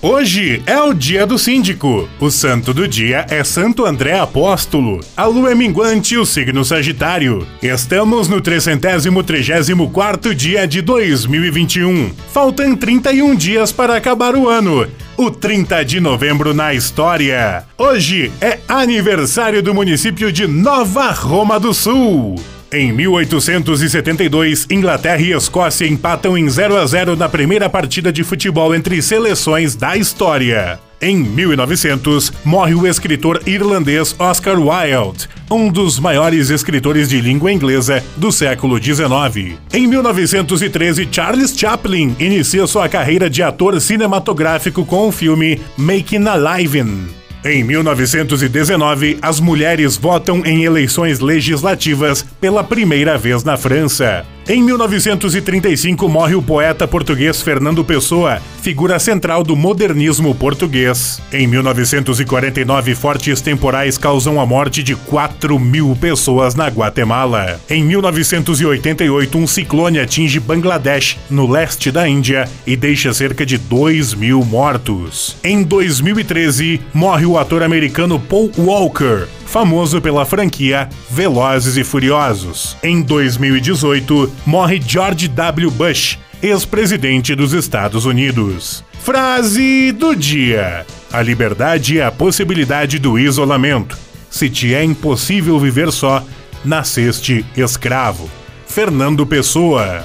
Hoje é o dia do síndico. O santo do dia é Santo André Apóstolo. A lua é minguante e o signo Sagitário. Estamos no 334 dia de 2021. Faltam 31 dias para acabar o ano. O 30 de novembro na história. Hoje é aniversário do município de Nova Roma do Sul. Em 1872, Inglaterra e Escócia empatam em 0 a 0 na primeira partida de futebol entre seleções da história. Em 1900, morre o escritor irlandês Oscar Wilde, um dos maiores escritores de língua inglesa do século XIX. Em 1913, Charles Chaplin inicia sua carreira de ator cinematográfico com o filme Making a Livin'. Em 1919, as mulheres votam em eleições legislativas pela primeira vez na França. Em 1935 morre o poeta português Fernando Pessoa, figura central do modernismo português. Em 1949, fortes temporais causam a morte de 4 mil pessoas na Guatemala. Em 1988, um ciclone atinge Bangladesh, no leste da Índia, e deixa cerca de 2 mil mortos. Em 2013, morre o ator americano Paul Walker, famoso pela franquia Velozes e Furiosos. Em 2018, morre George W. Bush, ex-presidente dos Estados Unidos. Frase do dia: A liberdade é a possibilidade do isolamento. Se te é impossível viver só, nasceste escravo. Fernando Pessoa.